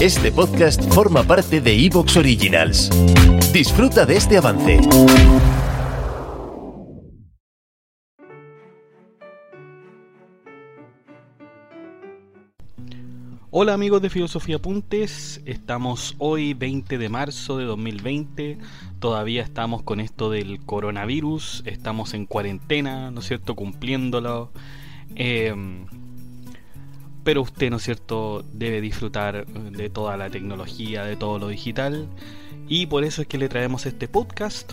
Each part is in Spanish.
Este podcast forma parte de Evox Originals. Disfruta de este avance. Hola amigos de Filosofía Apuntes, estamos hoy 20 de marzo de 2020, todavía estamos con esto del coronavirus, estamos en cuarentena, ¿no es cierto?, cumpliéndolo. Em, pero usted, ¿no es cierto?, debe disfrutar de toda la tecnología, de todo lo digital. Y por eso es que le traemos este podcast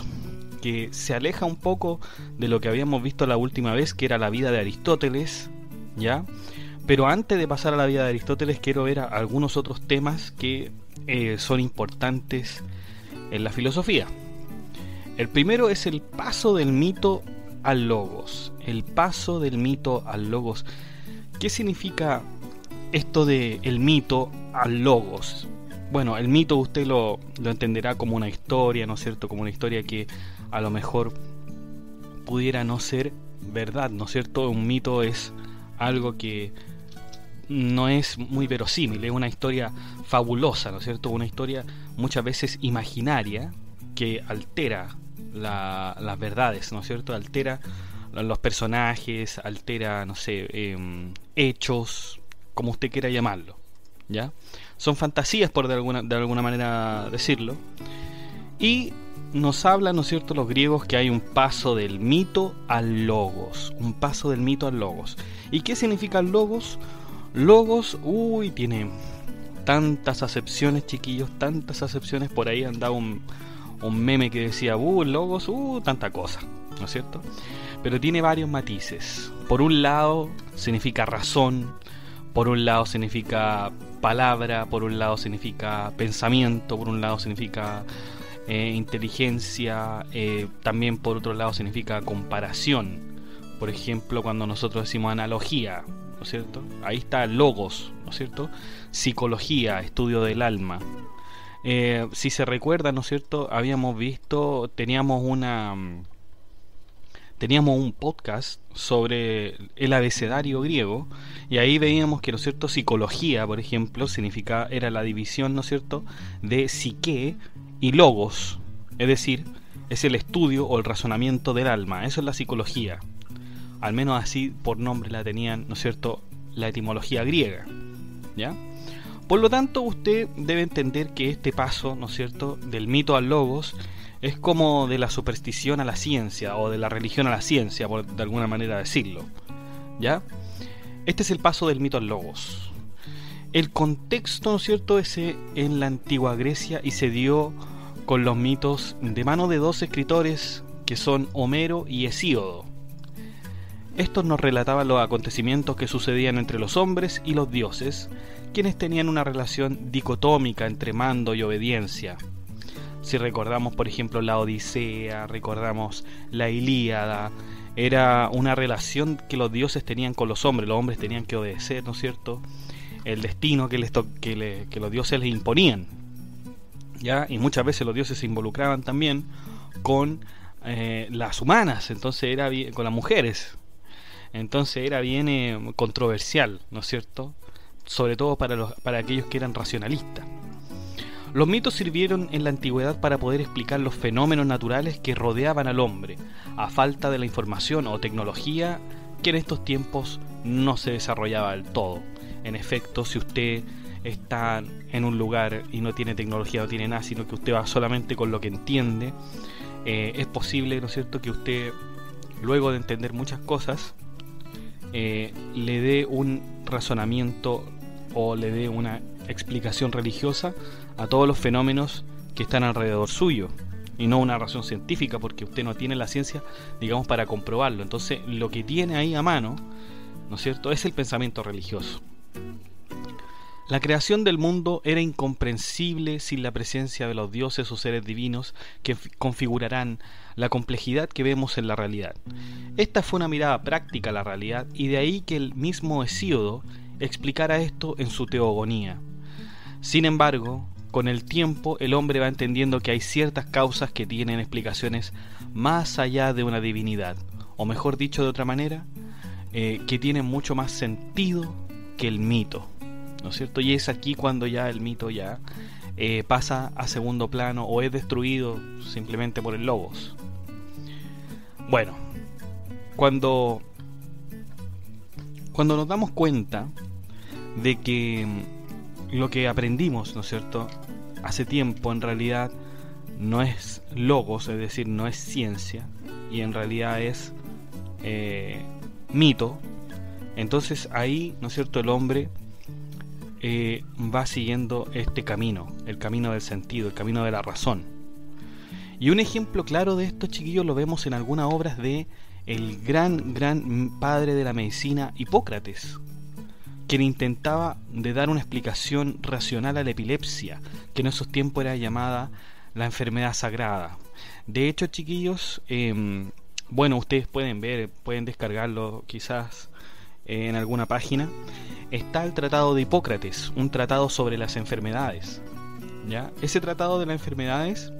que se aleja un poco de lo que habíamos visto la última vez, que era la vida de Aristóteles, ¿ya? Pero antes de pasar a la vida de Aristóteles, quiero ver algunos otros temas que eh, son importantes en la filosofía. El primero es el paso del mito al logos. El paso del mito al logos. ¿Qué significa esto de el mito al logos? Bueno, el mito usted lo, lo entenderá como una historia, ¿no es cierto? Como una historia que a lo mejor pudiera no ser verdad, ¿no es cierto? Un mito es algo que no es muy verosímil, es una historia fabulosa, ¿no es cierto? Una historia muchas veces imaginaria que altera las verdades, ¿no es cierto? Altera los personajes, altera, no sé, em, hechos, como usted quiera llamarlo, ¿ya? Son fantasías, por de alguna, de alguna manera decirlo. Y nos hablan, ¿no es cierto?, los griegos que hay un paso del mito al logos, un paso del mito al logos. ¿Y qué significa logos? Logos, uy, tiene tantas acepciones, chiquillos, tantas acepciones. Por ahí andaba un, un meme que decía, uh, logos, uh, tanta cosa, ¿no es cierto? Pero tiene varios matices. Por un lado, significa razón, por un lado significa palabra, por un lado significa pensamiento, por un lado significa eh, inteligencia, eh, también por otro lado significa comparación. Por ejemplo, cuando nosotros decimos analogía, ¿no es cierto? Ahí está logos, ¿no es cierto? Psicología, estudio del alma. Eh, si se recuerda, ¿no es cierto? Habíamos visto, teníamos una teníamos un podcast sobre el abecedario griego y ahí veíamos que, ¿no es cierto?, psicología, por ejemplo, significa, era la división, ¿no es cierto?, de psique y logos, es decir, es el estudio o el razonamiento del alma, eso es la psicología al menos así por nombre la tenían, ¿no es cierto?, la etimología griega. ¿Ya? Por lo tanto, usted debe entender que este paso, ¿no es cierto?, del mito al logos es como de la superstición a la ciencia o de la religión a la ciencia, por de alguna manera decirlo. ¿Ya? Este es el paso del mito al logos. El contexto, ¿no es cierto?, es en la antigua Grecia y se dio con los mitos de mano de dos escritores que son Homero y Hesíodo. Estos nos relataban los acontecimientos que sucedían entre los hombres y los dioses, quienes tenían una relación dicotómica entre mando y obediencia. Si recordamos, por ejemplo, la Odisea, recordamos la Ilíada, era una relación que los dioses tenían con los hombres, los hombres tenían que obedecer, ¿no es cierto? El destino que, les que, los dioses les imponían. ¿Ya? Y muchas veces los dioses se involucraban también con eh, las humanas, entonces era con las mujeres, entonces era bien eh, controversial, ¿no es cierto? Sobre todo para, los, para aquellos que eran racionalistas. Los mitos sirvieron en la antigüedad para poder explicar los fenómenos naturales que rodeaban al hombre, a falta de la información o tecnología que en estos tiempos no se desarrollaba del todo. En efecto, si usted está en un lugar y no tiene tecnología, no tiene nada, sino que usted va solamente con lo que entiende, eh, es posible, ¿no es cierto?, que usted, luego de entender muchas cosas, eh, le dé un razonamiento o le dé una explicación religiosa a todos los fenómenos que están alrededor suyo y no una razón científica porque usted no tiene la ciencia digamos para comprobarlo entonces lo que tiene ahí a mano no es cierto es el pensamiento religioso La creación del mundo era incomprensible sin la presencia de los dioses o seres divinos que configurarán la complejidad que vemos en la realidad. Esta fue una mirada práctica a la realidad y de ahí que el mismo Hesíodo explicara esto en su teogonía. Sin embargo, con el tiempo el hombre va entendiendo que hay ciertas causas que tienen explicaciones más allá de una divinidad, o mejor dicho de otra manera, eh, que tienen mucho más sentido que el mito. ¿No es cierto? Y es aquí cuando ya el mito ya eh, pasa a segundo plano o es destruido simplemente por el logos. Bueno, cuando, cuando nos damos cuenta de que lo que aprendimos, ¿no es cierto?, hace tiempo en realidad no es logos, es decir, no es ciencia, y en realidad es eh, mito, entonces ahí, ¿no es cierto?, el hombre eh, va siguiendo este camino, el camino del sentido, el camino de la razón. Y un ejemplo claro de esto, chiquillos, lo vemos en algunas obras de el gran, gran padre de la medicina, Hipócrates, quien intentaba de dar una explicación racional a la epilepsia, que en esos tiempos era llamada la enfermedad sagrada. De hecho, chiquillos, em, bueno, ustedes pueden ver, pueden descargarlo quizás en alguna página, está el Tratado de Hipócrates, un tratado sobre las enfermedades. ¿ya? Ese tratado de las enfermedades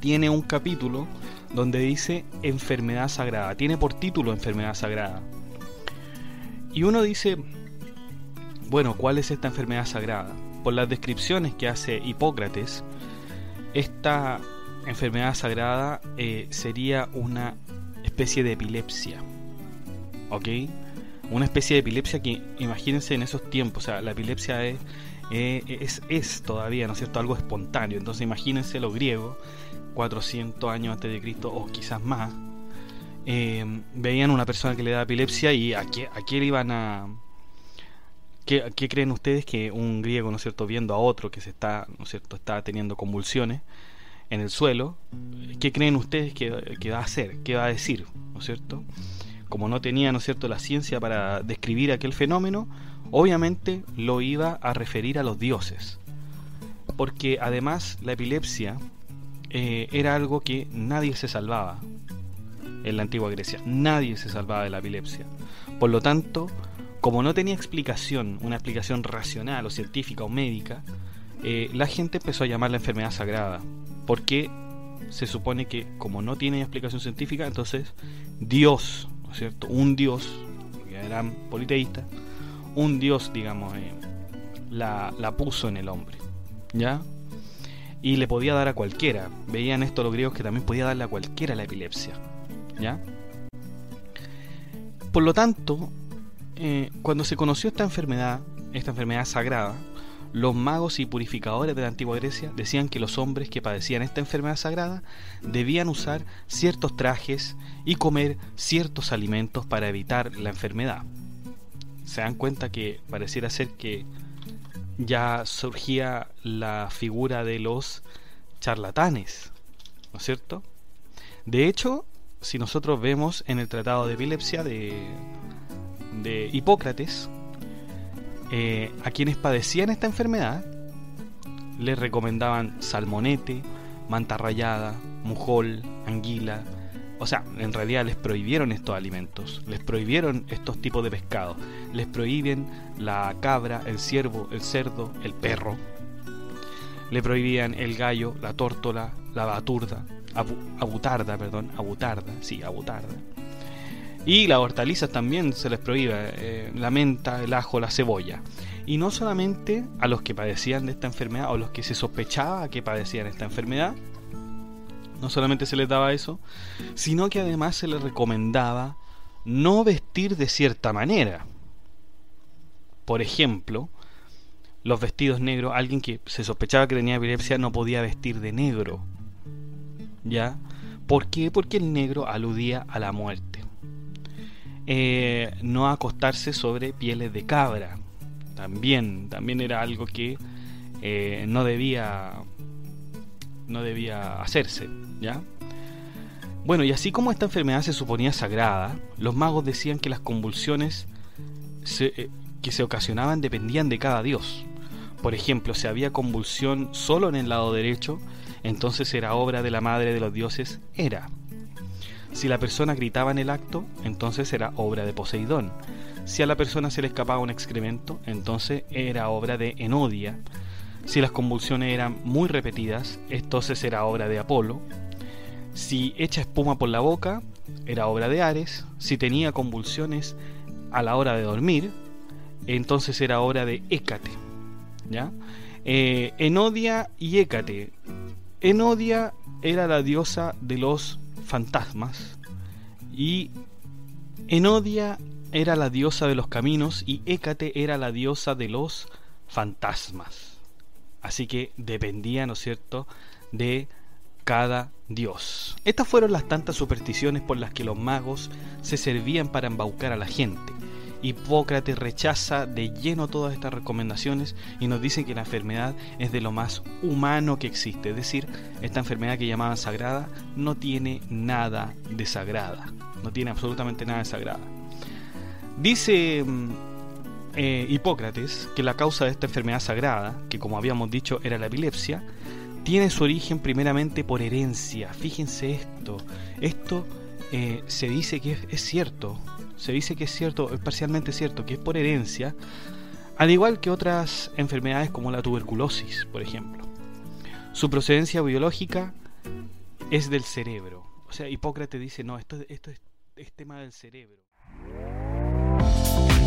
tiene un capítulo donde dice enfermedad sagrada, tiene por título enfermedad sagrada. Y uno dice, bueno, ¿cuál es esta enfermedad sagrada? Por las descripciones que hace Hipócrates, esta enfermedad sagrada eh, sería una especie de epilepsia. ¿Ok? Una especie de epilepsia que, imagínense en esos tiempos, o sea, la epilepsia es, eh, es, es todavía, ¿no es cierto?, algo espontáneo. Entonces imagínense los griegos, 400 años antes de Cristo o quizás más, eh, veían una persona que le da epilepsia y a, qué, a quién iban a... ¿Qué, ¿Qué, creen ustedes que un griego, ¿no es cierto?, viendo a otro que se está, ¿no es cierto?, está teniendo convulsiones, en el suelo, ¿qué creen ustedes que, va a hacer? ¿Qué va a decir? ¿No es cierto? Como no tenía, ¿no es cierto?, la ciencia para describir aquel fenómeno, obviamente lo iba a referir a los dioses. Porque además la epilepsia eh, era algo que nadie se salvaba en la antigua Grecia. Nadie se salvaba de la epilepsia. Por lo tanto, como no tenía explicación, una explicación racional o científica o médica, eh, la gente empezó a llamar la enfermedad sagrada porque se supone que como no tiene explicación científica, entonces Dios, ¿no cierto? Un Dios, que eran politeístas, un Dios, digamos, eh, la, la puso en el hombre, ¿ya? Y le podía dar a cualquiera. Veían esto los griegos que también podía darle a cualquiera la epilepsia, ¿ya? Por lo tanto, eh, cuando se conoció esta enfermedad, esta enfermedad sagrada, los magos y purificadores de la antigua Grecia decían que los hombres que padecían esta enfermedad sagrada debían usar ciertos trajes y comer ciertos alimentos para evitar la enfermedad. Se dan cuenta que pareciera ser que ya surgía la figura de los charlatanes, ¿no es cierto? De hecho, si nosotros vemos en el Tratado de Epilepsia de, de Hipócrates, eh, a quienes padecían esta enfermedad les recomendaban salmonete, manta rayada, mujol, anguila. O sea, en realidad les prohibieron estos alimentos, les prohibieron estos tipos de pescado, les prohíben la cabra, el ciervo, el cerdo, el perro. Le prohibían el gallo, la tórtola, la baturda, abutarda, perdón, abutarda, sí, abutarda y las hortalizas también se les prohíbe, eh, la menta, el ajo, la cebolla. Y no solamente a los que padecían de esta enfermedad o los que se sospechaba que padecían esta enfermedad, no solamente se les daba eso, sino que además se les recomendaba no vestir de cierta manera. Por ejemplo, los vestidos negros, alguien que se sospechaba que tenía epilepsia no podía vestir de negro. ¿Ya? ¿Por qué? Porque el negro aludía a la muerte. Eh, no acostarse sobre pieles de cabra. También, también era algo que eh, no debía no debía hacerse, ¿ya? Bueno, y así como esta enfermedad se suponía sagrada, los magos decían que las convulsiones se, eh, que se ocasionaban dependían de cada dios. Por ejemplo, si había convulsión solo en el lado derecho, entonces era obra de la madre de los dioses Hera. Si la persona gritaba en el acto, entonces era obra de Poseidón. Si a la persona se le escapaba un excremento, entonces era obra de Enodia. Si las convulsiones eran muy repetidas, entonces era obra de Apolo. Si echa espuma por la boca, era obra de Ares. Si tenía convulsiones a la hora de dormir, entonces era obra de Hécate. ¿ya? Eh, Enodia y Hécate. Enodia era la diosa de los fantasmas y Enodia era la diosa de los caminos y Hécate era la diosa de los fantasmas. Así que dependía, ¿no es cierto?, de cada dios. Estas fueron las tantas supersticiones por las que los magos se servían para embaucar a la gente. Hipócrates rechaza de lleno todas estas recomendaciones y nos dice que la enfermedad es de lo más humano que existe. Es decir, esta enfermedad que llamaban sagrada no tiene nada de sagrada. No tiene absolutamente nada de sagrada. Dice mm, eh, Hipócrates que la causa de esta enfermedad sagrada, que como habíamos dicho era la epilepsia, tiene su origen primeramente por herencia. Fíjense esto. Esto eh, se dice que es cierto se dice que es cierto, es parcialmente cierto, que es por herencia, al igual que otras enfermedades como la tuberculosis, por ejemplo. Su procedencia biológica es del cerebro. O sea, Hipócrates dice, no, esto, esto es, es tema del cerebro.